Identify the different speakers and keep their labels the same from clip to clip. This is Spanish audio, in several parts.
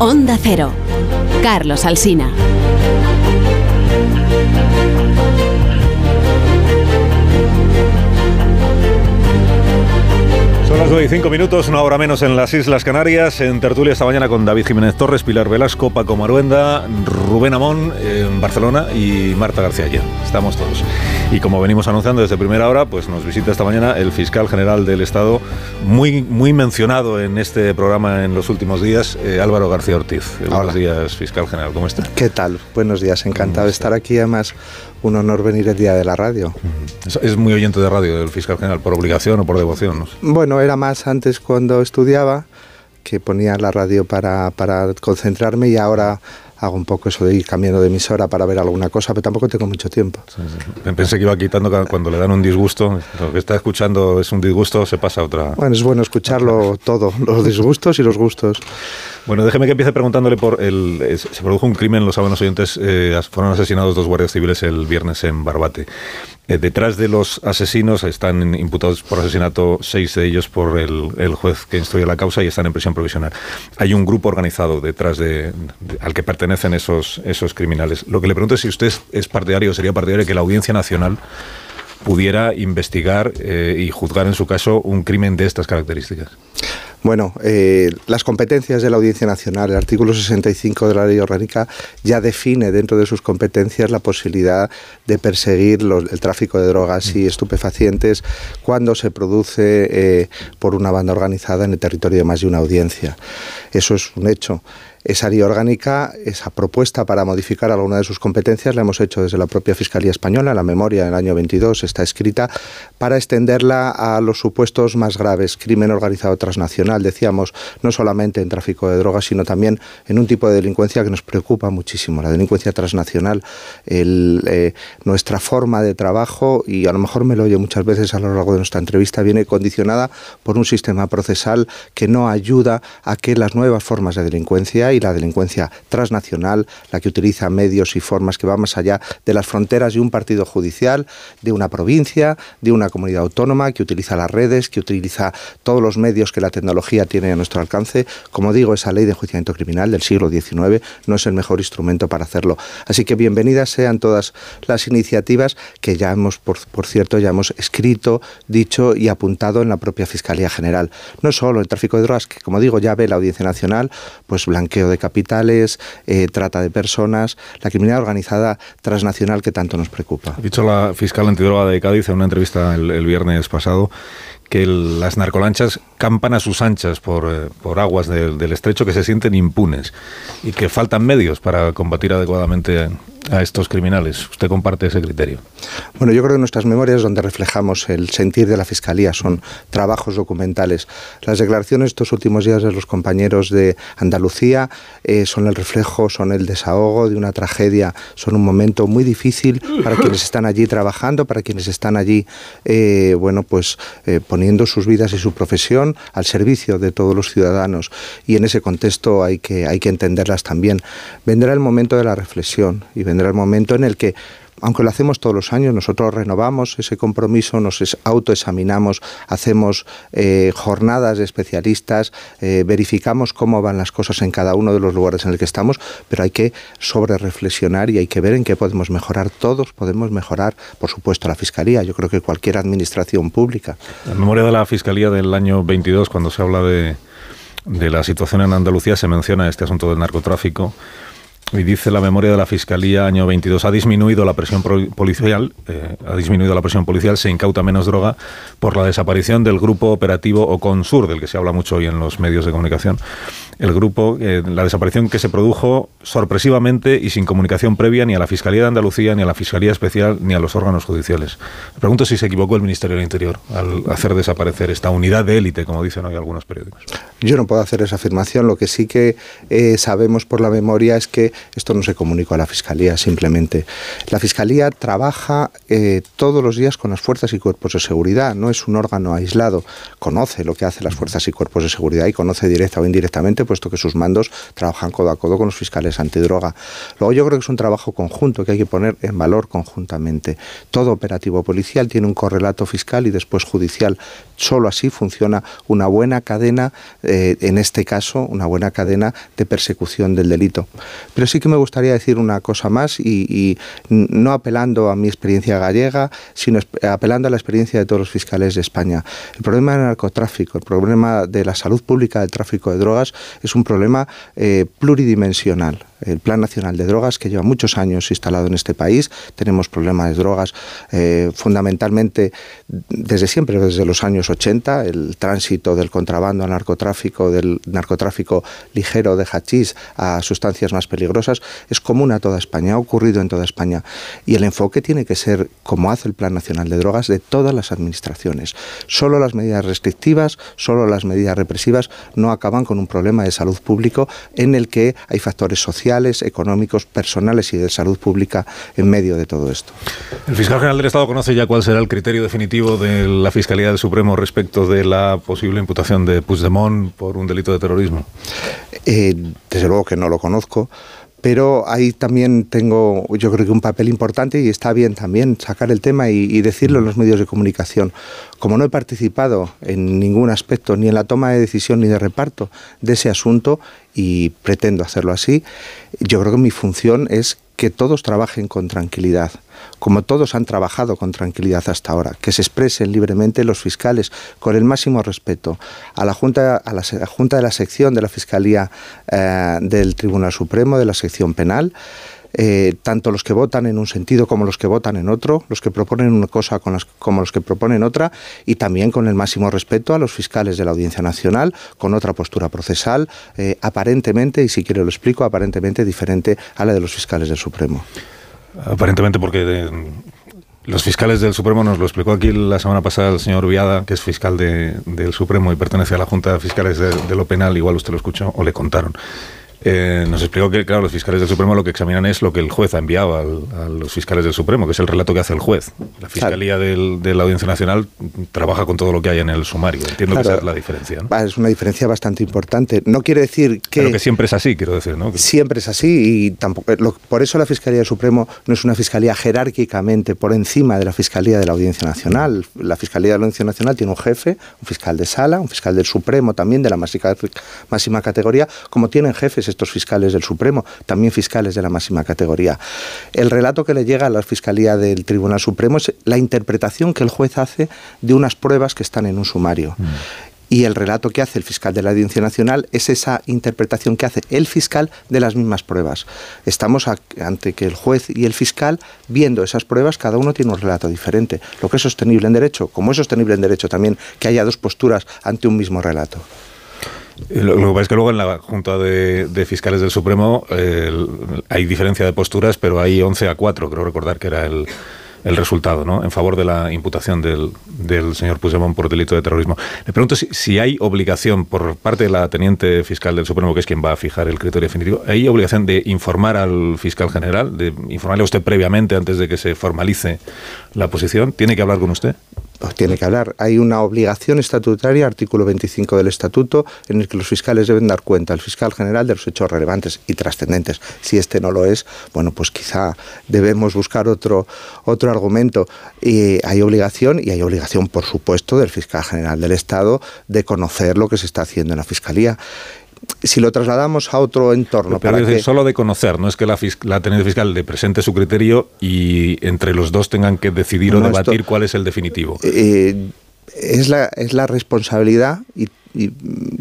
Speaker 1: Onda Cero. Carlos Alsina.
Speaker 2: Son las 9 y 5 minutos, una hora menos en las Islas Canarias. En tertulia esta mañana con David Jiménez Torres, Pilar Velasco, Paco Maruenda, Rubén Amón en Barcelona y Marta García allí. Estamos todos. Y como venimos anunciando desde primera hora, pues nos visita esta mañana el fiscal general del Estado, muy, muy mencionado en este programa en los últimos días, eh, Álvaro García Ortiz. Buenos días, fiscal general. ¿Cómo está?
Speaker 3: ¿Qué tal? Buenos días, encantado de estar aquí. Además, un honor venir el día de la radio.
Speaker 2: Es, muy oyente de radio el fiscal general, por obligación o por devoción.
Speaker 3: Bueno, era más antes cuando estudiaba, que ponía la radio para, para concentrarme y ahora hago un poco eso de ir cambiando de emisora para ver alguna cosa, pero tampoco tengo mucho tiempo.
Speaker 2: Pensé que iba quitando cuando le dan un disgusto, lo que está escuchando es un disgusto, se pasa a otra.
Speaker 3: Bueno, es bueno escucharlo todo, los disgustos y los gustos.
Speaker 2: Bueno, déjeme que empiece preguntándole por el. Se produjo un crimen, lo saben los oyentes, eh, fueron asesinados dos guardias civiles el viernes en Barbate. Eh, detrás de los asesinos están imputados por asesinato seis de ellos por el, juez que instruye la causa y están en prisión provisional. Hay un grupo organizado detrás de, al que pertenecen esos, esos criminales. Lo que le pregunto es si usted es partidario sería partidario que la Audiencia Nacional pudiera investigar eh, y juzgar en su caso un crimen de estas características.
Speaker 3: Bueno, eh, las competencias de la Audiencia Nacional, el artículo 65 de la Ley Orgánica ya define dentro de sus competencias la posibilidad de perseguir el tráfico de drogas y estupefacientes cuando se produce eh, por una banda organizada en el territorio de más de una audiencia. Eso es un hecho. Esa ley orgánica, esa propuesta para modificar alguna de sus competencias la hemos hecho desde la propia Fiscalía Española. La memoria del año 22 está escrita para extenderla a los supuestos más graves, crimen organizado transnacional, decíamos, no solamente en tráfico de drogas, sino también en un tipo de delincuencia que nos preocupa muchísimo, la delincuencia transnacional. Eh, nuestra forma de trabajo, y a lo mejor me lo oye muchas veces a lo largo de nuestra entrevista, viene condicionada por un sistema procesal que no ayuda a que las nuevas formas de delincuencia y la delincuencia transnacional, la que utiliza medios y formas que van más allá de las fronteras de un partido judicial, de una provincia, de una comunidad autónoma, que utiliza las redes, que utiliza todos los medios que la tecnología tiene a nuestro alcance. Como digo, esa ley de enjuiciamiento criminal del siglo XIX no es el mejor instrumento para hacerlo. Así que bienvenidas sean todas las iniciativas que ya hemos, por, cierto, ya hemos escrito, dicho y apuntado en la propia Fiscalía General. No solo el tráfico de drogas, que como digo ya ve la Audiencia Nacional, pues de capitales, eh, trata de personas, la criminalidad organizada transnacional que tanto nos preocupa.
Speaker 2: Ha dicho la fiscal antidroga de Cádiz en una entrevista el, viernes pasado que las narcolanchas campan a sus anchas por, eh, por aguas del estrecho que se sienten impunes y que faltan medios para combatir adecuadamente a estos criminales. ¿Usted comparte ese criterio?
Speaker 3: Bueno, yo creo que nuestras memorias donde reflejamos el sentir de la Fiscalía son trabajos documentales. Las declaraciones de estos últimos días de los compañeros de Andalucía eh, son el reflejo, son el desahogo de una tragedia, son un momento muy difícil para quienes están allí trabajando, para quienes están allí, eh, bueno, pues eh, poniendo sus vidas y su profesión al servicio de todos los ciudadanos. Y en ese contexto hay que, hay que entenderlas también. Vendrá el momento de la reflexión y vendrá vendrá el momento en el que aunque lo hacemos todos los años, nosotros renovamos ese compromiso, nos autoexaminamos, hacemos eh, jornadas de especialistas, eh, verificamos cómo van las cosas en cada uno de los lugares en el que estamos, pero hay que sobre reflexionar y hay que ver en qué podemos mejorar. Todos podemos mejorar, por supuesto, la Fiscalía, yo creo que cualquier administración pública.
Speaker 2: La memoria de la Fiscalía del año 22, cuando se habla de, de la situación en Andalucía, se menciona este asunto del narcotráfico. Y dice la memoria de la Fiscalía, año 22, ha disminuido la presión policial, eh, ha disminuido la presión policial, se incauta menos droga por la desaparición del grupo operativo Oconsur, del que se habla mucho hoy en los medios de comunicación. El grupo, eh, la desaparición que se produjo sorpresivamente y sin comunicación previa ni a la Fiscalía de Andalucía, ni a la Fiscalía Especial, ni a los órganos judiciales. Me pregunto si se equivocó el Ministerio del Interior al hacer desaparecer esta unidad de élite, como dicen hoy algunos periódicos.
Speaker 3: Yo no puedo hacer esa afirmación. Lo que sí que eh, sabemos por la memoria es que esto no se comunicó a la Fiscalía simplemente. La Fiscalía trabaja eh, todos los días con las fuerzas y cuerpos de seguridad, no es un órgano aislado, conoce lo que hacen las fuerzas y cuerpos de seguridad y conoce directa o indirectamente, puesto que sus mandos trabajan codo a codo con los fiscales antidroga. Luego yo creo que es un trabajo conjunto que hay que poner en valor conjuntamente. Todo operativo policial tiene un correlato fiscal y después judicial. Solo así funciona una buena cadena, eh, en este caso, una buena cadena de persecución del delito. Sí que me gustaría decir una cosa más y, no apelando a mi experiencia gallega, sino apelando a la experiencia de todos los fiscales de España. El problema del narcotráfico, el problema de la salud pública del tráfico de drogas es un problema eh, pluridimensional el Plan Nacional de Drogas, que lleva muchos años instalado en este país. Tenemos problemas de drogas eh, fundamentalmente desde siempre, desde los años 80, el tránsito del contrabando al narcotráfico, del narcotráfico ligero de hachís a sustancias más peligrosas, es común a toda España, ha ocurrido en toda España. Y el enfoque tiene que ser, como hace el Plan Nacional de Drogas, de todas las administraciones. Solo las medidas restrictivas, solo las medidas represivas no acaban con un problema de salud público en el que hay factores sociales económicos, personales y de salud pública en medio de todo esto.
Speaker 2: ¿El fiscal general del Estado conoce ya cuál será el criterio definitivo de la Fiscalía del Supremo respecto de la posible imputación de Puigdemont por un delito de terrorismo?
Speaker 3: Eh, desde luego que no lo conozco pero ahí también tengo, yo creo que un papel importante y está bien también sacar el tema y, decirlo en los medios de comunicación. Como no he participado en ningún aspecto, ni en la toma de decisión ni de reparto de ese asunto, y pretendo hacerlo así, yo creo que mi función es que todos trabajen con tranquilidad, como todos han trabajado con tranquilidad hasta ahora, que se expresen libremente los fiscales con el máximo respeto a la Junta, a la, junta de la sección de la Fiscalía eh, del Tribunal Supremo, de la sección penal, eh, tanto los que votan en un sentido como los que votan en otro, los que proponen una cosa como los que proponen otra, y también con el máximo respeto a los fiscales de la Audiencia Nacional, con otra postura procesal, eh, aparentemente, y si quiero lo explico, aparentemente diferente a la de los fiscales del Supremo.
Speaker 2: Aparentemente porque... Eh, los fiscales del Supremo nos lo explicó aquí la semana pasada el señor Viada, que es fiscal del Supremo y pertenece a la Junta de Fiscales de, de, lo Penal, igual usted lo escuchó o le contaron. Eh, nos explicó que, claro, los fiscales del Supremo lo que examinan es lo que el juez ha enviado a los fiscales del Supremo, que es el relato que hace el juez. La Fiscalía de la Audiencia Nacional trabaja con todo lo que hay en el sumario. Entiendo que esa es la diferencia.
Speaker 3: Es una diferencia bastante importante. No quiere decir que...
Speaker 2: Pero que siempre es así, quiero decir, ¿no?
Speaker 3: Siempre es así y tampoco... por eso la Fiscalía del Supremo no es una fiscalía jerárquicamente por encima de la Fiscalía de la Audiencia Nacional. La Fiscalía de la Audiencia Nacional tiene un jefe, un fiscal de sala, un fiscal del Supremo también de la máxima, máxima categoría, como tienen jefes estos fiscales del Supremo, también fiscales de la máxima categoría. El relato que le llega a la Fiscalía del Tribunal Supremo es la interpretación que el juez hace de unas pruebas que están en un sumario. Mm. Y el relato que hace el fiscal de la Audiencia Nacional es esa interpretación que hace el fiscal de las mismas pruebas. Estamos ante que el juez y el fiscal, viendo esas pruebas, cada uno tiene un relato diferente. Lo que es sostenible en derecho, como es sostenible en derecho también que haya dos posturas ante un mismo relato.
Speaker 2: Lo, que pasa es que luego en la Junta de, Fiscales del Supremo hay diferencia de posturas, pero hay 11 a 4, creo recordar que era el, resultado, ¿no? En favor de la imputación del, del, señor Puigdemont por delito de terrorismo. Le pregunto si, si, hay obligación por parte de la teniente fiscal del Supremo, que es quien va a fijar el criterio definitivo, ¿hay obligación de informar al fiscal general, de informarle a usted previamente antes de que se formalice la posición? ¿Tiene que hablar con usted?
Speaker 3: Pues tiene que hablar. Hay una obligación estatutaria, artículo 25 del Estatuto, en el que los fiscales deben dar cuenta al fiscal general de los hechos relevantes y trascendentes. Si este no lo es, bueno, pues quizá debemos buscar otro, otro argumento. Y hay obligación, y hay obligación, por supuesto, del fiscal general del Estado de conocer lo que se está haciendo en la Fiscalía si lo trasladamos a otro entorno.
Speaker 2: Pero para solo de conocer, no es que la, la teniente fiscal le presente su criterio y entre los dos tengan que decidir o debatir cuál es el definitivo.
Speaker 3: Eh, es, la, es la responsabilidad y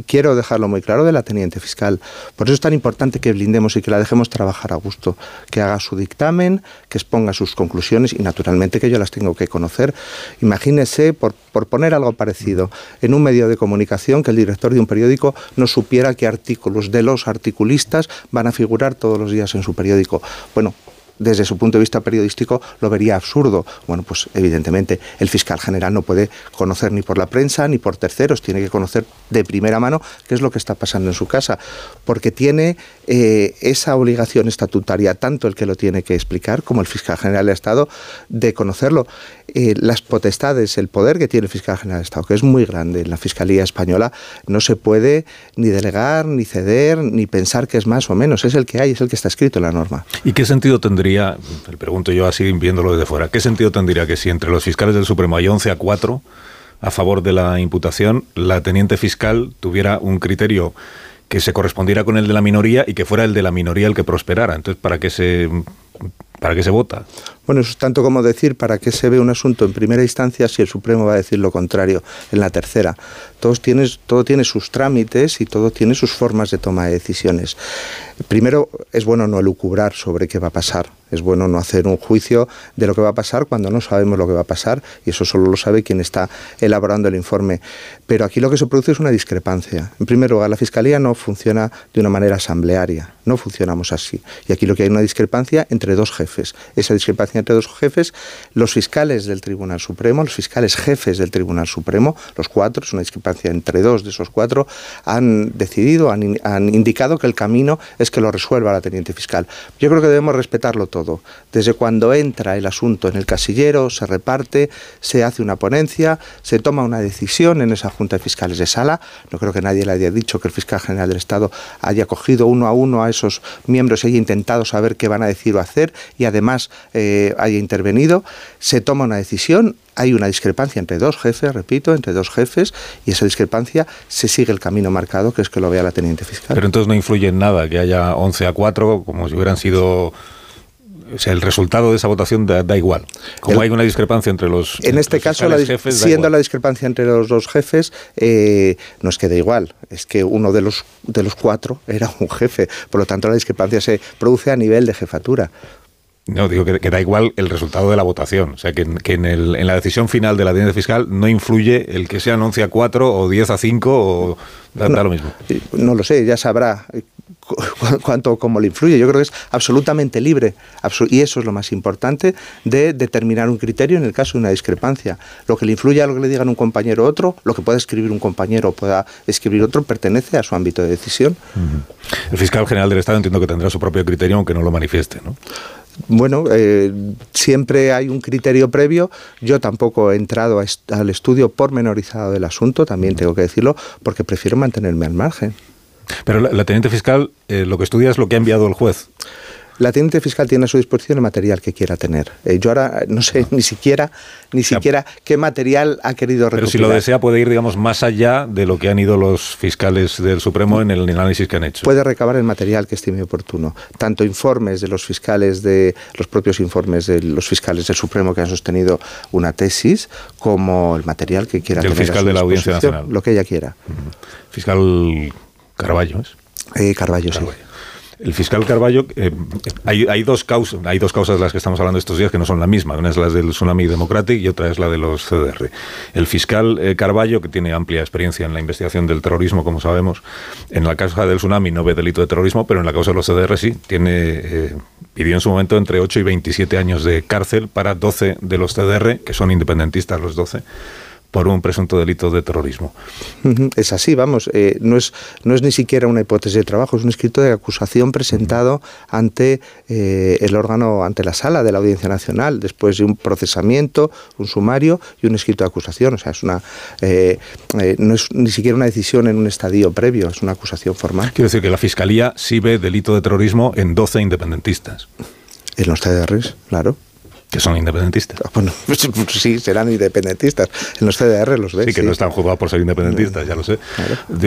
Speaker 3: quiero dejarlo muy claro de la teniente fiscal. Por eso es tan importante que blindemos y que la dejemos trabajar a gusto, que haga su dictamen, que exponga sus conclusiones y naturalmente que yo las tengo que conocer. Imagínese, por, por poner algo parecido, en un medio de comunicación que el director de un periódico no supiera qué artículos de los articulistas van a figurar todos los días en su periódico. Bueno, desde su punto de vista periodístico lo vería absurdo. Bueno, pues evidentemente el fiscal general no puede conocer ni por la prensa ni por terceros, tiene que conocer de primera mano qué es lo que está pasando en su casa, porque tiene eh, esa obligación estatutaria, tanto el que lo tiene que explicar como el fiscal general del Estado, de conocerlo. Eh, las potestades, el poder que tiene el fiscal general del Estado, que es muy grande en la Fiscalía Española, no se puede ni delegar, ni ceder, ni pensar que es más o menos. Es el que hay, es el que está escrito en la norma.
Speaker 2: ¿Y qué sentido tendría, le pregunto yo así viéndolo desde fuera, qué sentido tendría que si entre los fiscales del Supremo hay 11 a 4 a favor de la imputación, la teniente fiscal tuviera un criterio que se correspondiera con el de la minoría y que fuera el de la minoría el que prosperara. Entonces, ¿para qué se, para qué se vota?
Speaker 3: Bueno, eso es tanto como decir para qué se ve un asunto en primera instancia si el Supremo va a decir lo contrario en la tercera. Todos tienes, todo tiene sus trámites y todo tiene sus formas de toma de decisiones. Primero, es bueno no elucubrar sobre qué va a pasar. Es bueno no hacer un juicio de lo que va a pasar cuando no sabemos lo que va a pasar y eso solo lo sabe quien está elaborando el informe. Pero aquí lo que se produce es una discrepancia. En primer lugar, la Fiscalía no funciona de una manera asamblearia. No funcionamos así. Y aquí lo que hay es una discrepancia entre dos jefes. Esa discrepancia entre dos jefes, los fiscales del Tribunal Supremo, los fiscales jefes del Tribunal Supremo, los cuatro, es una discrepancia entre dos de esos cuatro, han decidido, han, indicado que el camino es que lo resuelva la teniente fiscal. Yo creo que debemos respetarlo todo. Desde cuando entra el asunto en el casillero, se reparte, se hace una ponencia, se toma una decisión en esa Junta de Fiscales de Sala. No creo que nadie le haya dicho que el fiscal general del Estado haya cogido uno a uno a esos miembros y haya intentado saber qué van a decir o hacer y además eh, haya intervenido, se toma una decisión, hay una discrepancia entre dos jefes, repito, entre dos jefes, y esa discrepancia se sigue el camino marcado, que es que lo vea la teniente fiscal.
Speaker 2: Pero entonces no influye en nada que haya 11 a 4, como si hubieran sido o sea, el resultado de esa votación da, igual. Como hay una discrepancia entre los.
Speaker 3: En este caso, siendo la discrepancia entre los dos jefes, eh, no es que da igual, es que uno de los, de los cuatro era un jefe. Por lo tanto, la discrepancia se produce a nivel de jefatura.
Speaker 2: No, digo que, da igual el resultado de la votación. O sea, que, en, el, en, la decisión final de la audiencia fiscal no influye el que sean 11 a 4 o 10 a 5 o da, lo mismo.
Speaker 3: No lo sé, ya sabrá cuánto, cómo le influye. Yo creo que es absolutamente libre y eso es lo más importante de determinar un criterio en el caso de una discrepancia. Lo que le influye a lo que le digan un compañero o otro, lo que pueda escribir un compañero o pueda escribir otro, pertenece a su ámbito de decisión.
Speaker 2: El fiscal general del Estado entiendo que tendrá su propio criterio aunque no lo manifieste, ¿no?
Speaker 3: Bueno, eh, siempre hay un criterio previo. Yo tampoco he entrado al estudio pormenorizado del asunto, también tengo que decirlo, porque prefiero mantenerme al margen.
Speaker 2: Pero la, teniente fiscal eh, lo que estudia es lo que ha enviado el juez.
Speaker 3: La teniente fiscal tiene a su disposición el material que quiera tener. Eh, yo ahora no sé ni siquiera ni siquiera qué material ha querido recopilar.
Speaker 2: Pero si lo desea puede ir, digamos, más allá de lo que han ido los fiscales del Supremo en el análisis que han hecho.
Speaker 3: Puede recabar el material que estime oportuno. Tanto informes de los fiscales de los propios informes de los fiscales del Supremo que han sostenido una tesis, como el material que quiera
Speaker 2: el fiscal de la Audiencia Nacional.
Speaker 3: Lo que ella quiera.
Speaker 2: Fiscal Carballo, ¿es?
Speaker 3: Eh, Carballo, sí.
Speaker 2: El fiscal Carballo, eh, hay, dos causas, hay dos causas de las que estamos hablando estos días que no son la misma. Una es la del Tsunami Democratic y otra es la de los CDR. El fiscal eh, Carballo, que tiene amplia experiencia en la investigación del terrorismo, como sabemos, en la causa del Tsunami no ve delito de terrorismo, pero en la causa de los CDR sí. Tiene, eh, pidió en su momento entre 8 y 27 años de cárcel para 12 de los CDR, que son independentistas los 12 por un presunto delito de terrorismo.
Speaker 3: Es así, vamos, eh, no, es, no es ni siquiera una hipótesis de trabajo, es un escrito de acusación presentado ante eh, el órgano, ante la sala de la Audiencia Nacional, después de un procesamiento, un sumario y un escrito de acusación. O sea, es una, eh, no es ni siquiera una decisión en un estadio previo, es una acusación formal.
Speaker 2: Quiero decir que la Fiscalía sí ve delito de terrorismo en 12 independentistas.
Speaker 3: En los TDRs, claro
Speaker 2: que son independentistas.
Speaker 3: Ah, bueno, pues, pues sí, serán independentistas. En los CDR los ves.
Speaker 2: Sí, que no están juzgados por ser independentistas, ya lo sé.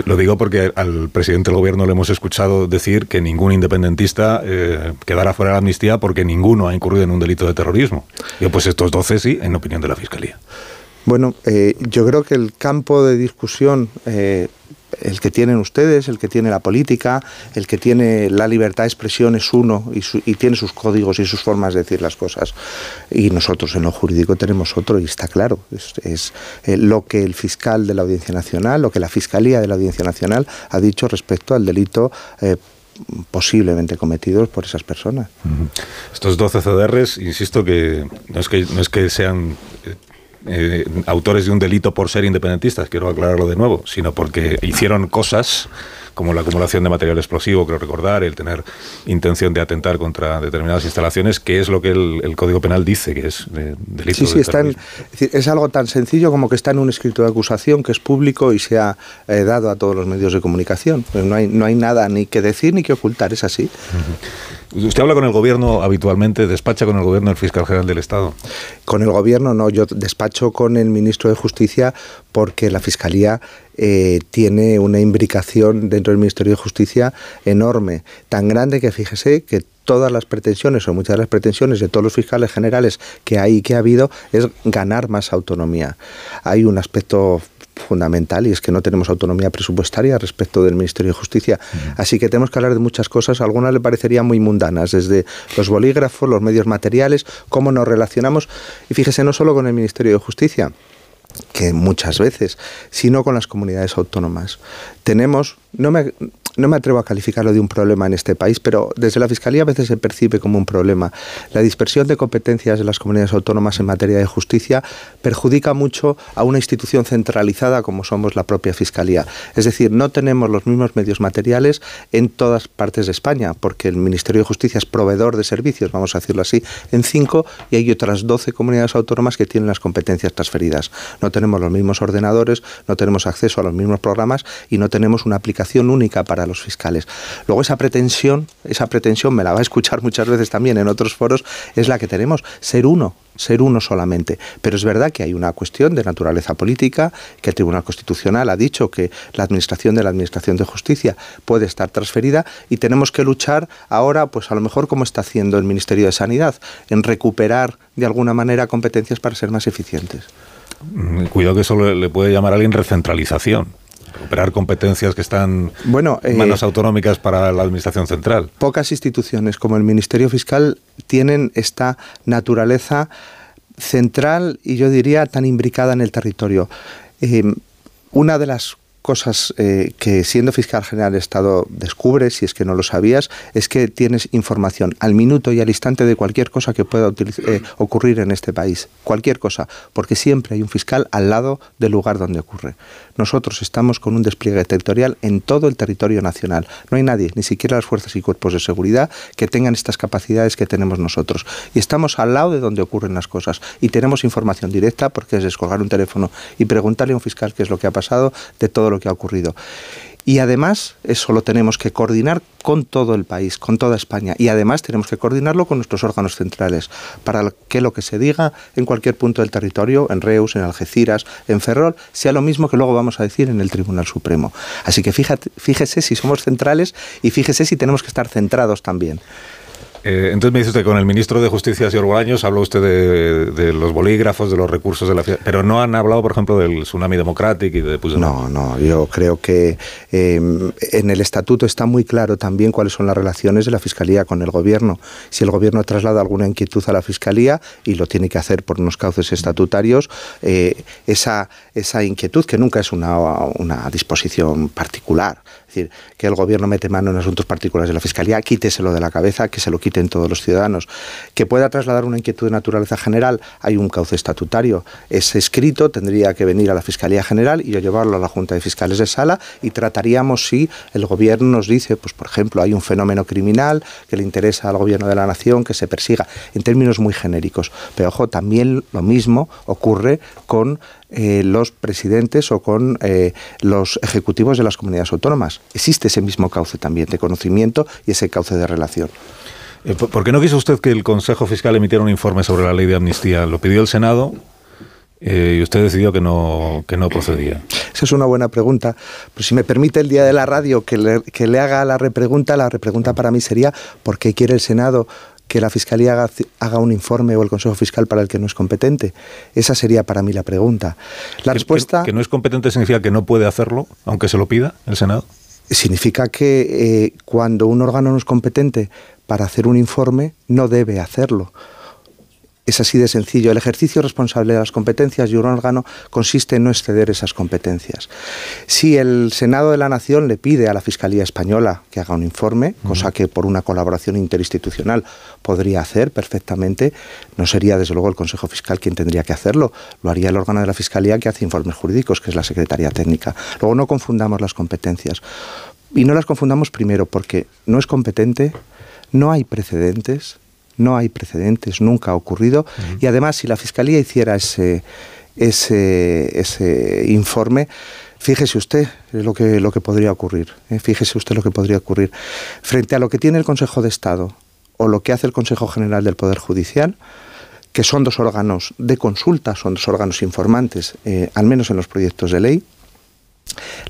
Speaker 2: Lo digo porque al presidente del gobierno le hemos escuchado decir que ningún independentista eh, quedará fuera de la amnistía porque ninguno ha incurrido en un delito de terrorismo. Y pues estos 12 sí, en opinión de la Fiscalía.
Speaker 3: Bueno, eh, yo creo que el campo de discusión eh, el que tienen ustedes, el que tiene la política, el que tiene la libertad de expresión es uno y, tiene sus códigos y sus formas de decir las cosas. Y nosotros en lo jurídico tenemos otro y está claro. Es, eh, lo que el fiscal de la Audiencia Nacional, lo que la Fiscalía de la Audiencia Nacional ha dicho respecto al delito. Eh, posiblemente cometidos por esas personas.
Speaker 2: Estos 12 CDRs, insisto que no es que, no es que sean eh, eh, autores de un delito por ser independentistas, quiero aclararlo de nuevo, sino porque hicieron cosas como la acumulación de material explosivo, creo recordar, el tener intención de atentar contra determinadas instalaciones, que es lo que el, Código Penal dice que es delito.
Speaker 3: Sí, sí, es, algo tan sencillo como que está en un escrito de acusación que es público y se ha eh, dado a todos los medios de comunicación. Pues no, hay, no hay nada ni que decir ni que ocultar, es así.
Speaker 2: ¿Usted habla con el gobierno habitualmente? ¿Despacha con el gobierno el fiscal general del Estado?
Speaker 3: Con el gobierno no, yo despacho con el ministro de Justicia porque la Fiscalía eh, tiene una imbricación dentro del Ministerio de Justicia enorme, tan grande que fíjese que todas las pretensiones o muchas de las pretensiones de todos los fiscales generales que hay y que ha habido es ganar más autonomía. Hay un aspecto fundamental y es que no tenemos autonomía presupuestaria respecto del Ministerio de Justicia. Así que tenemos que hablar de muchas cosas. Algunas le parecerían muy mundanas, desde los bolígrafos, los medios materiales, cómo nos relacionamos. Y fíjese, no solo con el Ministerio de Justicia, que muchas veces, sino con las comunidades autónomas. Tenemos, no me, no me atrevo a calificarlo de un problema en este país, pero desde la Fiscalía a veces se percibe como un problema. La dispersión de competencias de las comunidades autónomas en materia de justicia perjudica mucho a una institución centralizada como somos la propia Fiscalía. Es decir, no tenemos los mismos medios materiales en todas partes de España, porque el Ministerio de Justicia es proveedor de servicios, vamos a decirlo así, en cinco y hay otras doce comunidades autónomas que tienen las competencias transferidas. No tenemos los mismos ordenadores, no tenemos acceso a los mismos programas y no tenemos una aplicación única para los fiscales. Luego esa pretensión, esa pretensión me la va a escuchar muchas veces también en otros foros, es la que tenemos, ser uno, ser uno solamente. Pero es verdad que hay una cuestión de naturaleza política, que el Tribunal Constitucional ha dicho que la administración de la Administración de Justicia puede estar transferida y tenemos que luchar ahora, pues a lo mejor como está haciendo el Ministerio de Sanidad, en recuperar de alguna manera competencias para ser más eficientes.
Speaker 2: Mm, cuidado que eso le puede llamar a alguien recentralización recuperar competencias que están bueno, en manos eh, autonómicas para la Administración Central.
Speaker 3: Pocas instituciones como el Ministerio Fiscal tienen esta naturaleza central y yo diría tan imbricada en el territorio. Eh, una de las cosas eh, que siendo fiscal general del Estado descubres, si es que no lo sabías, es que tienes información al minuto y al instante de cualquier cosa que pueda eh, ocurrir en este país. Cualquier cosa, porque siempre hay un fiscal al lado del lugar donde ocurre. Nosotros estamos con un despliegue territorial en todo el territorio nacional. No hay nadie, ni siquiera las fuerzas y cuerpos de seguridad, que tengan estas capacidades que tenemos nosotros. Y estamos al lado de donde ocurren las cosas. Y tenemos información directa, porque es descolgar un teléfono y preguntarle a un fiscal qué es lo que ha pasado de todo lo que ha ocurrido. Y además, eso lo tenemos que coordinar con todo el país, con toda España. Y además tenemos que coordinarlo con nuestros órganos centrales, para que lo que se diga en cualquier punto del territorio, en Reus, en Algeciras, en Ferrol, sea lo mismo que luego vamos a decir en el Tribunal Supremo. Así que fíjese si somos centrales y fíjese si tenemos que estar centrados también.
Speaker 2: Eh, entonces me dice usted, con el ministro de Justicia, señor Bolaños, habló usted de, los bolígrafos, de los recursos de la pero no han hablado, por ejemplo, del tsunami democrático y de
Speaker 3: No, no, yo creo que em, en el estatuto está muy claro también cuáles son las relaciones de la Fiscalía con el Gobierno. Si el Gobierno traslada alguna inquietud a la Fiscalía, y lo tiene que hacer por unos cauces estatutarios, eh, esa, esa inquietud, que nunca es una, una disposición particular, es decir, que el gobierno mete mano en asuntos particulares de la Fiscalía, quíteselo de la cabeza, que se lo quiten todos los ciudadanos. Que pueda trasladar una inquietud de naturaleza general, hay un cauce estatutario. Ese escrito tendría que venir a la Fiscalía General y yo llevarlo a la Junta de Fiscales de Sala y trataríamos si el gobierno nos dice, pues por ejemplo, hay un fenómeno criminal que le interesa al gobierno de la nación que se persiga, en términos muy genéricos. Pero ojo, también lo mismo ocurre con eh, los presidentes o con eh, los ejecutivos de las comunidades autónomas. Existe ese mismo cauce también de conocimiento y ese cauce de relación.
Speaker 2: Eh, ¿Por qué no quiso usted que el Consejo Fiscal emitiera un informe sobre la ley de amnistía? Lo pidió el Senado, y usted decidió que no, que no procedía?
Speaker 3: Esa es una buena pregunta. Pero si me permite el día de la radio que le, que le haga la repregunta, la repregunta para mí sería ¿por qué quiere el Senado que la Fiscalía haga, un informe o el Consejo Fiscal para el que no es competente? Esa sería para mí la pregunta. La respuesta...
Speaker 2: ¿Que, no es competente significa que no puede hacerlo, aunque se lo pida el Senado?
Speaker 3: Significa que eh, cuando un órgano no es competente para hacer un informe, no debe hacerlo Es así de sencillo. El ejercicio responsable de las competencias de un órgano consiste en no exceder esas competencias. Si el Senado de la Nación le pide a la Fiscalía Española que haga un informe, cosa que por una colaboración interinstitucional podría hacer perfectamente, no sería desde luego el Consejo Fiscal quien tendría que hacerlo, lo haría el órgano de la Fiscalía que hace informes jurídicos, que es la Secretaría Técnica. Luego no confundamos las competencias. Y no las confundamos primero porque no es competente, no hay precedentes, no hay precedentes, nunca ha ocurrido. Y además, si la Fiscalía hiciera ese, ese, ese informe, fíjese usted lo que, lo que podría ocurrir. ¿eh? Fíjese usted lo que podría ocurrir. Frente a lo que tiene el Consejo de Estado o lo que hace el Consejo General del Poder Judicial, que son dos órganos de consulta, son dos órganos informantes, eh, al menos en los proyectos de ley,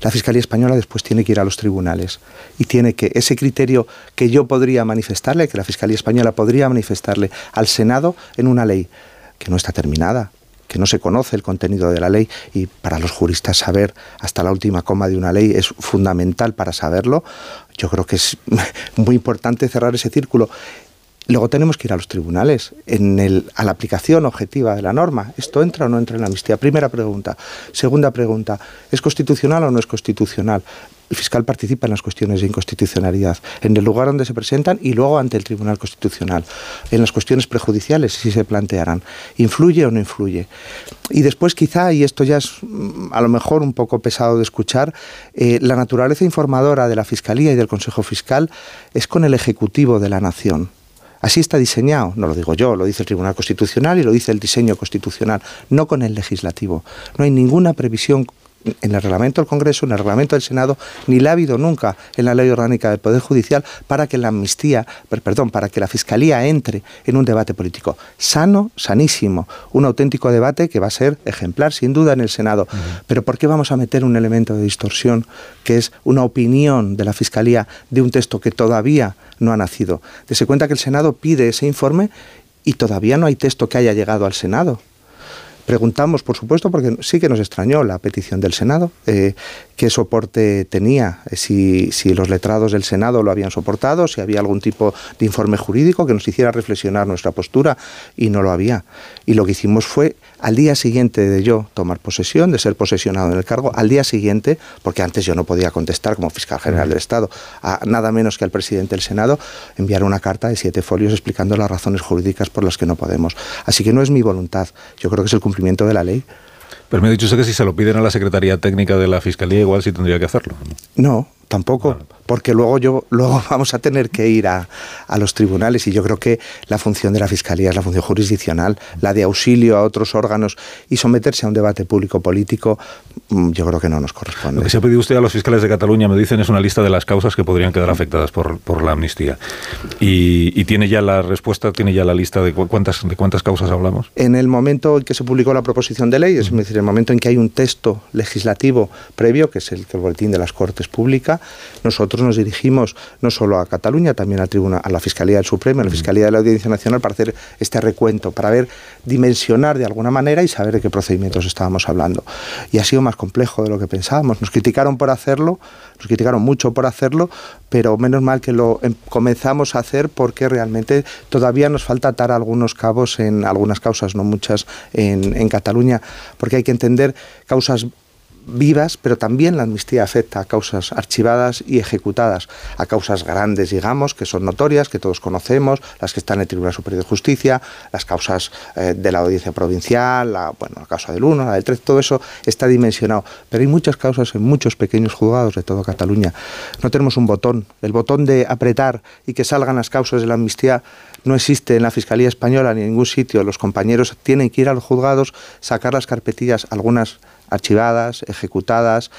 Speaker 3: la Fiscalía Española después tiene que ir a los tribunales y tiene que ese criterio que yo podría manifestarle, que la Fiscalía Española podría manifestarle al Senado en una ley que no está terminada, que no se conoce el contenido de la ley y para los juristas saber hasta la última coma de una ley es fundamental para saberlo. Yo creo que es muy importante cerrar ese círculo Luego tenemos que ir a los tribunales a la aplicación objetiva de la norma. ¿Esto entra o no entra en la amnistía? Primera pregunta. Segunda pregunta. ¿Es constitucional o no es constitucional? El fiscal participa en las cuestiones de inconstitucionalidad, en el lugar donde se presentan y luego ante el Tribunal Constitucional, en las cuestiones prejudiciales, si se plantearán. ¿Influye o no influye? Y después quizá, y esto ya es mm, a lo mejor un poco pesado de escuchar, eh, la naturaleza informadora de la Fiscalía y del Consejo Fiscal es con el Ejecutivo de la Nación Así está diseñado, no lo digo yo, lo dice el Tribunal Constitucional y lo dice el diseño constitucional, no con el legislativo. No hay ninguna previsión en el reglamento del Congreso, en el reglamento del Senado, ni la ha habido nunca en la ley orgánica del Poder Judicial para que la amnistía, perdón, para que la Fiscalía entre en un debate político sano, sanísimo, un auténtico debate que va a ser ejemplar sin duda en el Senado. Pero ¿por qué vamos a meter un elemento de distorsión que es una opinión de la Fiscalía de un texto que todavía no ha nacido? Dese cuenta que el Senado pide ese informe y todavía no hay texto que haya llegado al Senado. Preguntamos, por supuesto, porque sí que nos extrañó la petición del Senado, eh, qué soporte tenía, eh, si, si, los letrados del Senado lo habían soportado, si había algún tipo de informe jurídico que nos hiciera reflexionar nuestra postura, y no lo había. Y lo que hicimos fue, al día siguiente de yo tomar posesión, de ser posesionado en el cargo, al día siguiente, porque antes yo no podía contestar como fiscal general del Estado, a nada menos que al presidente del Senado, enviar una carta de siete folios explicando las razones jurídicas por las que no podemos. Así que no es mi voluntad, yo creo que es el cumplimiento de la ley.
Speaker 2: Pero me ha dicho usted que si se lo piden a la Secretaría Técnica de la Fiscalía, igual sí tendría que hacerlo.
Speaker 3: No, tampoco, porque luego yo luego vamos a tener que ir a, a, los tribunales y yo creo que la función de la fiscalía es la función jurisdiccional, la de auxilio a otros órganos y someterse a un debate público político, mm, yo creo que no nos corresponde.
Speaker 2: Lo que se ha pedido usted a los fiscales de Cataluña, me dicen, es una lista de las causas que podrían quedar afectadas por, por la amnistía. Y, y, tiene ya la respuesta, tiene ya la lista de cuántas de cuántas causas hablamos.
Speaker 3: En el momento en que se publicó la proposición de ley, es decir, el momento en que hay un texto legislativo previo, que es el, el boletín de las Cortes Públicas, nosotros nos dirigimos no solo a Cataluña, también al tribunal, a la Fiscalía del Supremo, a la Fiscalía de la Audiencia Nacional para hacer este recuento, para ver, dimensionar de alguna manera y saber de qué procedimientos estábamos hablando. Y ha sido más complejo de lo que pensábamos. Nos criticaron por hacerlo, nos criticaron mucho por hacerlo, pero menos mal que lo em, comenzamos a hacer porque realmente todavía nos falta atar algunos cabos en algunas causas, no muchas, en, en Cataluña, porque hay que entender causas vivas, pero también la amnistía afecta a causas archivadas y ejecutadas, a causas grandes, digamos, que son notorias, que todos conocemos, las que están en el Tribunal Superior de Justicia, las causas eh, de la audiencia provincial, la, bueno, la causa del 1, la del 3, todo eso está dimensionado. Pero hay muchas causas en muchos pequeños juzgados de toda Cataluña. No tenemos un botón. El botón de apretar y que salgan las causas de la amnistía no existe en la Fiscalía Española ni en ningún sitio. Los compañeros tienen que ir a los juzgados, sacar las carpetillas, algunas archivadas, ejecutadas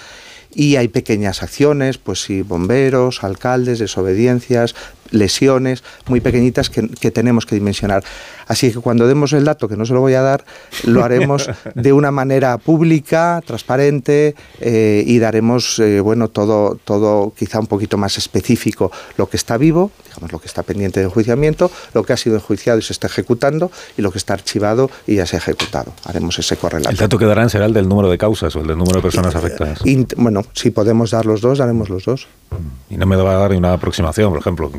Speaker 3: y hay pequeñas acciones, pues sí, bomberos, alcaldes, desobediencias, lesiones muy pequeñitas que, que, tenemos que dimensionar. Así que cuando demos el dato, que no se lo voy a dar, lo haremos de una manera pública, transparente eh, y daremos, eh, bueno, todo, todo quizá un poquito más específico, lo que está vivo, digamos, lo que está pendiente de enjuiciamiento, lo que ha sido enjuiciado y se está ejecutando y lo que está archivado y ya se ha ejecutado. Haremos ese correlato.
Speaker 2: El dato que darán será el del número de causas o el del número de personas afectadas.
Speaker 3: Y, bueno, si podemos dar los dos, daremos los dos.
Speaker 2: Y no me va a dar ni una aproximación, por ejemplo,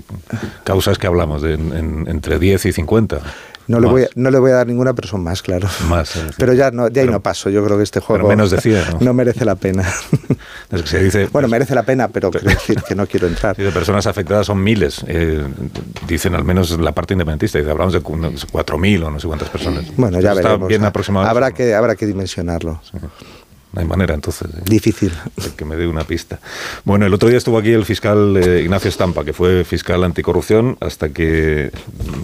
Speaker 2: causas que hablamos de en, en, entre 10 y 50.
Speaker 3: No le, voy a, no le voy a dar ninguna, pero son más, claro.
Speaker 2: Más.
Speaker 3: Pero ya no, de ahí no paso. Yo creo que este juego
Speaker 2: menos decía,
Speaker 3: ¿no? ¿no? merece la pena.
Speaker 2: Se dice,
Speaker 3: bueno, merece la pena, pero, quiero decir que no quiero entrar.
Speaker 2: De personas afectadas son miles. Eh, dicen al menos la parte independentista. Dice, hablamos de 4.000 o no sé cuántas personas.
Speaker 3: Bueno, ya veremos. Está bien aproximado. Habrá que, habrá que dimensionarlo. Sí.
Speaker 2: No hay manera, entonces.
Speaker 3: Difícil.
Speaker 2: que me dé una pista. Bueno, el otro día estuvo aquí el fiscal eh, Ignacio Estampa, que fue fiscal anticorrupción hasta que,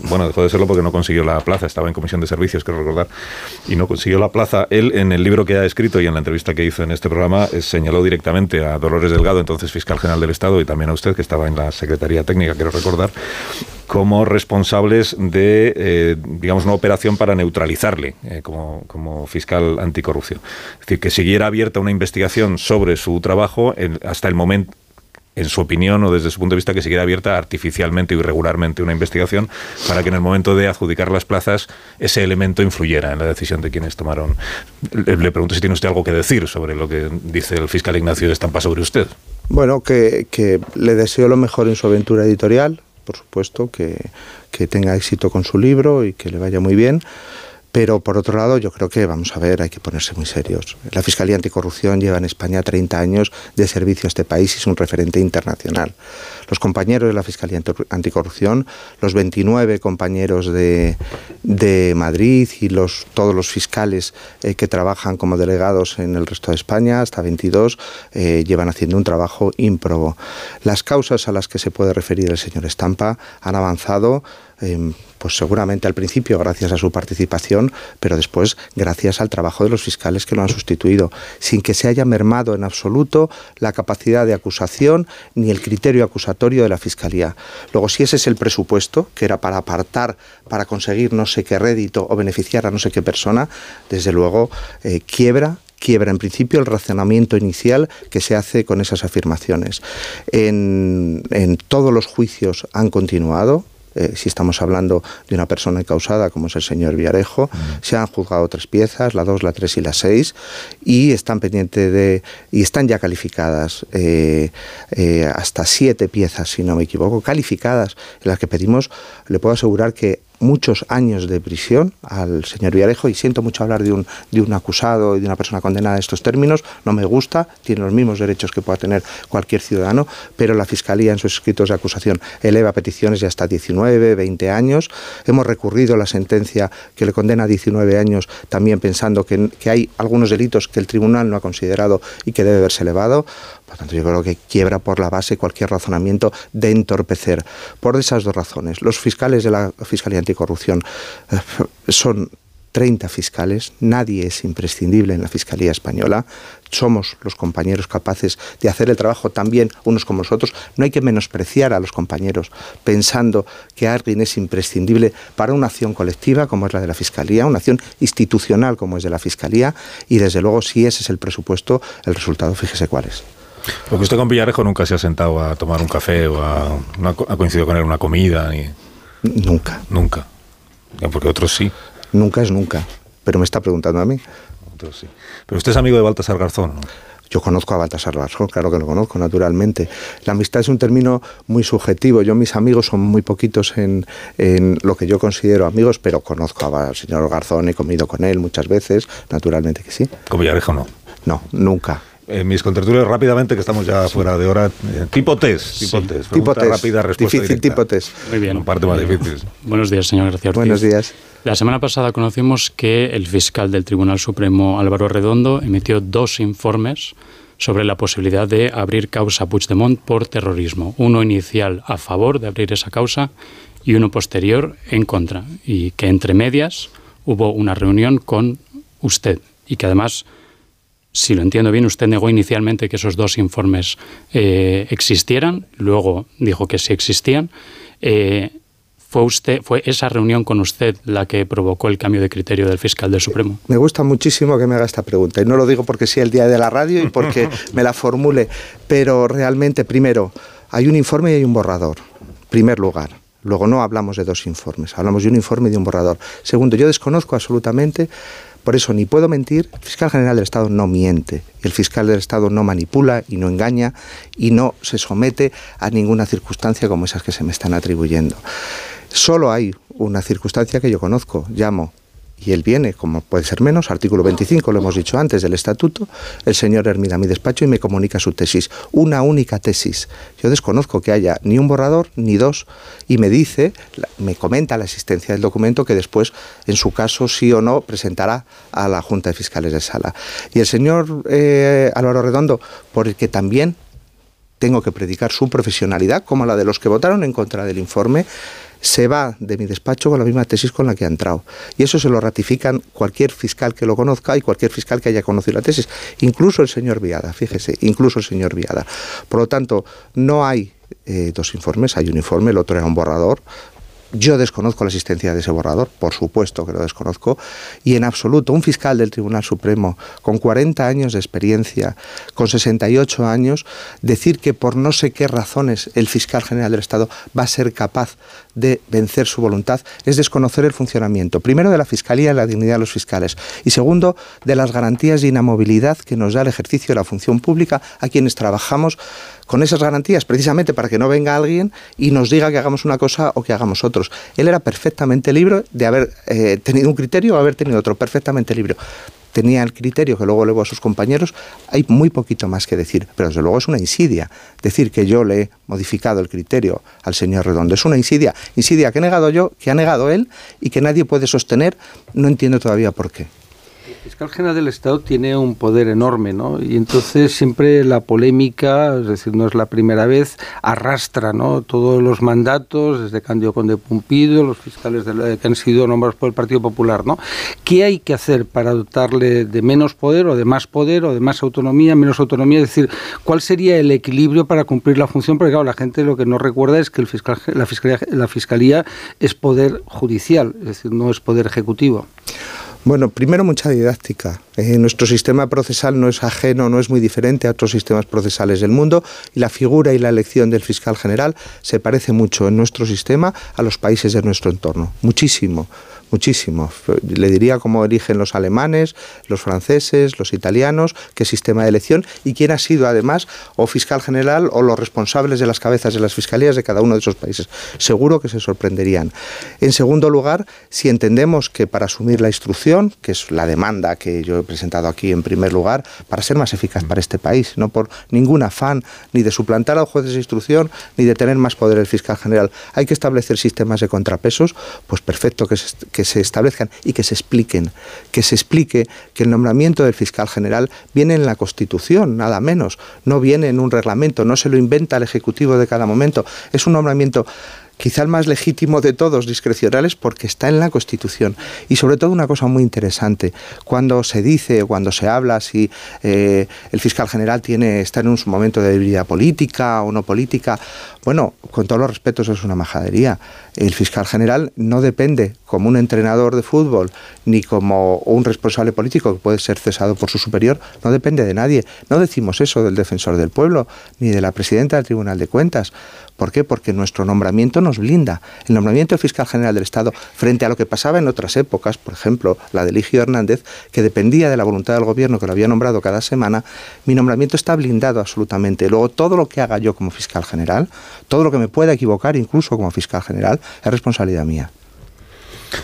Speaker 2: bueno, dejó de serlo porque no consiguió la plaza. Estaba en comisión de servicios, quiero recordar, y no consiguió la plaza. Él, en el libro que ha escrito y en la entrevista que hizo en este programa, eh, señaló directamente a Dolores Delgado, entonces fiscal general del Estado, y también a usted, que estaba en la Secretaría Técnica, quiero recordar, como responsables de, eh, digamos, una operación para neutralizarle como, como fiscal anticorrupción. Es decir, que siguiera abierta una investigación sobre su trabajo hasta el momento en su opinión o desde su punto de vista, que siguiera abierta artificialmente o irregularmente una investigación para que en el momento de adjudicar las plazas ese elemento influyera en la decisión de quienes tomaron. Le, pregunto si tiene usted algo que decir sobre lo que dice el fiscal Ignacio de Estampa sobre usted.
Speaker 3: Bueno, que, que le deseo lo mejor en su aventura editorial, por supuesto, que, que tenga éxito con su libro y que le vaya muy bien. Pero por otro lado, yo creo que, vamos a ver, hay que ponerse muy serios. La Fiscalía Anticorrupción lleva en España 30 años de servicio a este país y es un referente internacional. Los compañeros de la Fiscalía Anticorrupción, los 29 compañeros de, Madrid y los, todos los fiscales eh, que trabajan como delegados en el resto de España, hasta 22, eh, llevan haciendo un trabajo ímprobo. Las causas a las que se puede referir el señor Estampa han avanzado Em, pues seguramente al principio gracias a su participación, pero después gracias al trabajo de los fiscales que lo han sustituido, sin que se haya mermado en absoluto la capacidad de acusación ni el criterio acusatorio de la Fiscalía. Luego, si ese es el presupuesto, que era para apartar, para conseguir no sé qué rédito o beneficiar a no sé qué persona, desde luego eh, quiebra quiebra en principio el razonamiento inicial que se hace con esas afirmaciones. En, en todos los juicios han continuado, eh, si estamos hablando de una persona causada como es el señor Villarejo, se han juzgado tres piezas, la 2, la 3 y la 6, y están pendientes de, y están ya calificadas eh, eh, hasta siete piezas, si no me equivoco, calificadas, en las que pedimos, le puedo asegurar que muchos años de prisión al señor Villarejo y siento mucho hablar de un, de un acusado y de una persona condenada en estos términos, no me gusta, tiene los mismos derechos que pueda tener cualquier ciudadano, pero la Fiscalía en sus escritos de acusación eleva peticiones de hasta 19, 20 años. Hemos recurrido la sentencia que le condena a 19 años también pensando que, que hay algunos delitos que el tribunal no ha considerado y que debe verse elevado. Por tanto, yo creo que quiebra por la base cualquier razonamiento de entorpecer. Por esas dos razones. Los fiscales de la Fiscalía Anticorrupción eh, son 30 fiscales, nadie es imprescindible en la Fiscalía Española, somos los compañeros capaces de hacer el trabajo también unos como nosotros, no hay que menospreciar a los compañeros pensando que alguien es imprescindible para una acción colectiva como es la de la Fiscalía, una acción institucional como es de la Fiscalía y desde luego si ese es el presupuesto, el resultado fíjese cuál es.
Speaker 2: Porque usted con Villarejo nunca se ha sentado a tomar un café o a, ha coincidido con él en una comida. Ni...
Speaker 3: Nunca.
Speaker 2: Nunca. Porque otros sí.
Speaker 3: Nunca es nunca. Pero me está preguntando a mí.
Speaker 2: Otros sí. Pero usted es amigo de Baltasar Garzón, ¿no?
Speaker 3: Yo conozco a Baltasar Garzón, claro que lo conozco, naturalmente. La amistad es un término muy subjetivo. Yo, mis amigos son muy poquitos en, en lo que yo considero amigos, pero conozco al señor Garzón, he comido con él muchas veces, naturalmente que sí.
Speaker 2: ¿Con Villarejo no?
Speaker 3: No, nunca
Speaker 2: eh, mis contertulios rápidamente, que estamos ya fuera de hora. Eh, tipo test, tipo test.
Speaker 3: Tipo test.
Speaker 2: rápida, respuesta
Speaker 3: Difícil tipo test.
Speaker 4: Muy bien.
Speaker 2: Un parte más difícil.
Speaker 4: Buenos días, señor García Ortiz.
Speaker 3: Buenos días.
Speaker 4: La semana pasada conocimos que el fiscal del Tribunal Supremo, Álvaro Redondo, emitió dos informes sobre la posibilidad de abrir causa a Puigdemont por terrorismo. Uno inicial a favor de abrir esa causa y uno posterior en contra. Y que entre medias hubo una reunión con usted y que además si lo entiendo bien, usted negó inicialmente que esos dos informes eh, existieran, luego dijo que sí existían. Eh, ¿Fue, usted, ¿Fue esa reunión con usted la que provocó el cambio de criterio del fiscal del Supremo?
Speaker 3: Me gusta muchísimo que me haga esta pregunta. Y no lo digo porque sea el día de la radio y porque me la formule. Pero realmente, primero, hay un informe y hay un borrador. Primer lugar. Luego no hablamos de dos informes, hablamos de un informe y de un borrador. Segundo, yo desconozco absolutamente por eso ni puedo mentir, el fiscal general del Estado no miente, el fiscal del Estado no manipula y no engaña y no se somete a ninguna circunstancia como esas que se me están atribuyendo. Solo hay una circunstancia que yo conozco. Llamo y él viene, como puede ser menos, artículo 25, lo hemos dicho antes del estatuto, el señor Hermida a mi despacho y me comunica su tesis, una única tesis. Yo desconozco que haya ni un borrador ni dos y me dice, me comenta la existencia del documento que después, en su caso, sí o no, presentará a la Junta de Fiscales de Sala. Y el señor eh, Álvaro Redondo, por el que también tengo que predicar su profesionalidad, como la de los que votaron en contra del informe, se va de mi despacho con la misma tesis con la que ha entrado. Y eso se lo ratifican cualquier fiscal que lo conozca y cualquier fiscal que haya conocido la tesis, incluso el señor Viada, fíjese, incluso el señor Viada. Por lo tanto, no hay eh, dos informes, hay un informe, el otro era un borrador, yo desconozco la existencia de ese borrador, por supuesto que lo desconozco, y en absoluto un fiscal del Tribunal Supremo con 40 años de experiencia, con 68 años, decir que por no sé qué razones el fiscal general del Estado va a ser capaz de vencer su voluntad es desconocer el funcionamiento, primero de la Fiscalía y la dignidad de los fiscales, y segundo, de las garantías de inamovilidad que nos da el ejercicio de la función pública a quienes trabajamos con esas garantías, precisamente para que no venga alguien y nos diga que hagamos una cosa o que hagamos otros. Él era perfectamente libre de haber eh, tenido un criterio o haber tenido otro, perfectamente libre tenía el criterio que luego legó a sus compañeros, hay muy poquito más que decir, pero desde luego es una insidia. Decir que yo le he modificado el criterio al señor Redondo es una insidia, insidia que he negado yo, que ha negado él y que nadie puede sostener, no entiendo todavía por qué.
Speaker 5: El fiscal general del Estado tiene un poder enorme, ¿no? Y entonces siempre la polémica, es decir, no es la primera vez, arrastra, ¿no? Todos los mandatos, desde Candio Conde Pumpido, los fiscales que han sido nombrados por el Partido Popular, ¿no? ¿Qué hay que hacer para dotarle de menos poder o de más poder o de más autonomía, menos autonomía? Es decir, ¿cuál sería el equilibrio para cumplir la función? Porque claro, la gente lo que no recuerda es que el fiscal, la, fiscalía, la fiscalía es poder judicial, es decir, no es poder ejecutivo.
Speaker 3: Bueno, primero mucha didáctica. Eh, nuestro sistema procesal no es ajeno, no es muy diferente a otros sistemas procesales del mundo y la figura y la elección del fiscal general se parece mucho en nuestro sistema a los países de nuestro entorno. Muchísimo muchísimo. Le diría cómo eligen los alemanes, los franceses, los italianos, qué sistema de elección y quién ha sido además o fiscal general o los responsables de las cabezas de las fiscalías de cada uno de esos países. Seguro que se sorprenderían. En segundo lugar, si entendemos que para asumir la instrucción, que es la demanda que yo he presentado aquí en primer lugar, para ser más eficaz para este país, no por ningún afán ni de suplantar a los jueces de instrucción ni de tener más poder el fiscal general, hay que establecer sistemas de contrapesos, pues perfecto que, se, se establezcan y que se expliquen, que se explique que el nombramiento del fiscal general viene en la Constitución, nada menos, no viene en un reglamento, no se lo inventa el Ejecutivo de cada momento, es un nombramiento quizá el más legítimo de todos, discrecionales, porque está en la Constitución. Y sobre todo una cosa muy interesante, cuando se dice, cuando se habla si eh, el fiscal general tiene, está en un momento de debilidad política o no política, bueno, con todos los respetos es una majadería. El fiscal general no depende como un entrenador de fútbol ni como un responsable político que puede ser cesado por su superior, no depende de nadie. No decimos eso del defensor del pueblo ni de la presidenta del Tribunal de Cuentas. ¿Por qué? Porque nuestro nombramiento nos blinda. El nombramiento del fiscal general del Estado, frente a lo que pasaba en otras épocas, por ejemplo, la de Eligio Hernández, que dependía de la voluntad del gobierno que lo había nombrado cada semana, mi nombramiento está blindado absolutamente. Luego, todo lo que haga yo como fiscal general, todo lo que me pueda equivocar, incluso como fiscal general, es responsabilidad mía.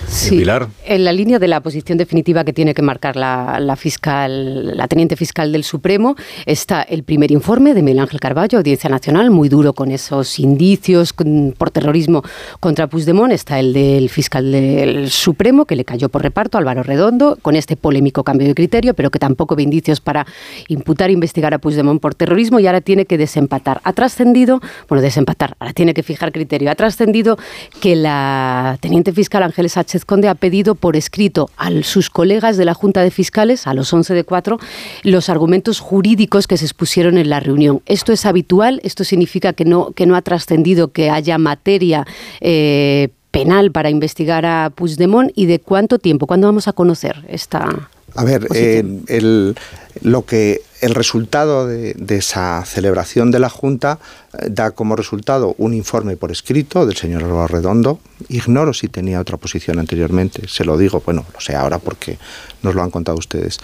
Speaker 6: Sí, en la línea de la posición definitiva que tiene que marcar la, fiscal, la teniente fiscal del Supremo, está el primer informe de Miguel Ángel Carballo, Audiencia Nacional, muy duro con esos indicios por terrorismo contra Puigdemont. Está el del fiscal del Supremo, que le cayó por reparto, Álvaro Redondo, con este polémico cambio de criterio, pero que tampoco ve indicios para imputar e investigar a Puigdemont por terrorismo y ahora tiene que desempatar. Ha trascendido, bueno, desempatar, ahora tiene que fijar criterio. Ha trascendido que la teniente fiscal Ángeles Sánchez Conde ha pedido por escrito a sus colegas de la Junta de Fiscales, a los 11 de 4, los argumentos jurídicos que se expusieron en la reunión. ¿Esto es habitual? ¿Esto significa que no, que no ha trascendido que haya materia eh, penal para investigar a Puigdemont? ¿Y de cuánto tiempo? ¿Cuándo vamos a conocer esta
Speaker 3: a ver, eh, el, lo que el resultado de, esa celebración de la Junta eh, da como resultado un informe por escrito del señor Redondo. Ignoro si tenía otra posición anteriormente, se lo digo, bueno, lo sé ahora porque nos lo han contado ustedes.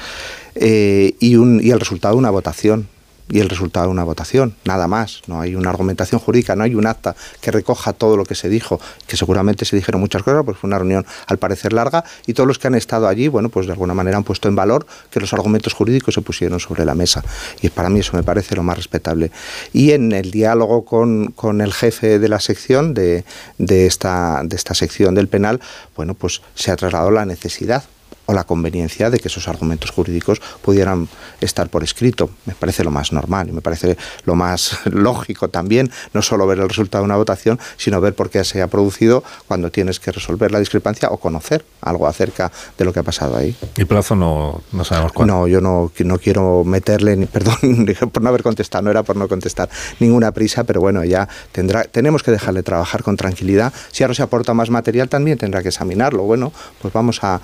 Speaker 3: Eh, y, un, y el resultado de una votación y el resultado de una votación, nada más. No hay una argumentación jurídica, no hay un acta que recoja todo lo que se dijo, que seguramente se dijeron muchas cosas, pues fue una reunión al parecer larga y todos los que han estado allí, bueno, pues de alguna manera han puesto en valor que los argumentos jurídicos se pusieron sobre la mesa. Y para mí eso me parece lo más respetable. Y en el diálogo con, con el jefe de la sección, de, de, esta, de esta sección del penal, bueno, pues se ha trasladado la necesidad o la conveniencia de que esos argumentos jurídicos pudieran estar por escrito. Me parece lo más normal y me parece lo más lógico también, no solo ver el resultado de una votación, sino ver por qué se ha producido cuando tienes que resolver la discrepancia o conocer algo acerca de lo que ha pasado ahí.
Speaker 2: ¿Y plazo no, no sabemos cuándo?
Speaker 3: No, yo no, no quiero meterle, ni, perdón, por no haber contestado, no era por no contestar ninguna prisa, pero bueno, ya tendrá, tenemos que dejarle trabajar con tranquilidad. Si ahora se aporta más material, también tendrá que examinarlo. Bueno, pues vamos a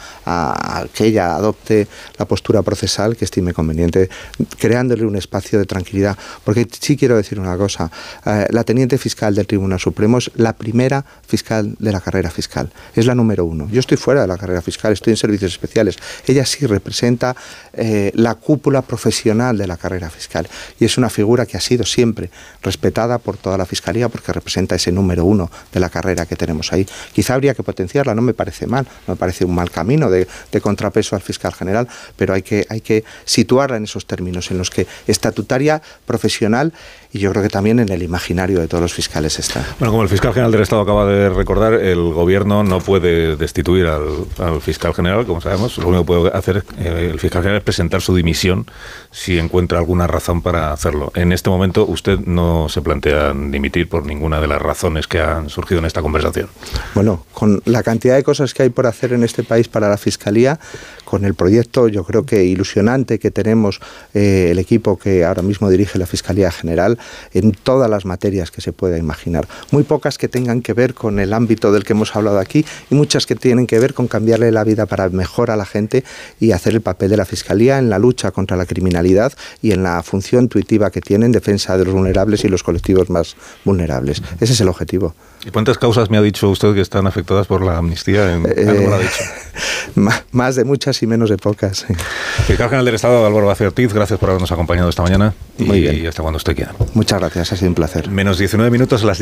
Speaker 3: que ella adopte la postura procesal que estime conveniente, creándole un espacio de tranquilidad. Porque sí quiero decir una cosa, eh, la teniente fiscal del Tribunal Supremo es la primera fiscal de la carrera fiscal, es la número uno. Yo estoy fuera de la carrera fiscal, estoy en servicios especiales. Ella sí representa eh, la cúpula profesional de la carrera fiscal y es una figura que ha sido siempre respetada por toda la Fiscalía porque representa ese número uno de la carrera que tenemos ahí. Quizá habría que potenciarla, no me parece mal, no me parece un mal camino de, de contrapeso al fiscal general, pero hay que, hay que situarla en esos términos, en los que estatutaria, profesional y yo creo que también en el imaginario de todos los fiscales está.
Speaker 2: Bueno, como el fiscal general del Estado acaba de recordar, el gobierno no puede destituir al, fiscal general, como sabemos, lo único que puede hacer eh, el fiscal general es presentar su dimisión si encuentra alguna razón para hacerlo. En este momento usted no se plantea dimitir por ninguna de las razones que han surgido en esta conversación.
Speaker 3: Bueno, con la cantidad de cosas que hay por hacer en este país para la fiscalía, con el proyecto yo creo que ilusionante que tenemos eh, el equipo que ahora mismo dirige la Fiscalía General en todas las materias que se pueda imaginar. Muy pocas que tengan que ver con el ámbito del que hemos hablado aquí y muchas que tienen que ver con cambiarle la vida para mejor a la gente y hacer el papel de la Fiscalía en la lucha contra la criminalidad y en la función intuitiva que tiene en defensa de los vulnerables y los colectivos más vulnerables. Ese es el objetivo.
Speaker 2: ¿Y cuántas causas me ha dicho usted que están afectadas por la amnistía? En,
Speaker 3: eh, ha dicho? Más de muchas y menos de pocas.
Speaker 2: Fiscal General del Estado, Álvaro García Ortiz, gracias por habernos acompañado esta mañana. y hasta cuando usted quiera.
Speaker 3: Muchas gracias, ha sido un placer.
Speaker 2: Menos 19 minutos a las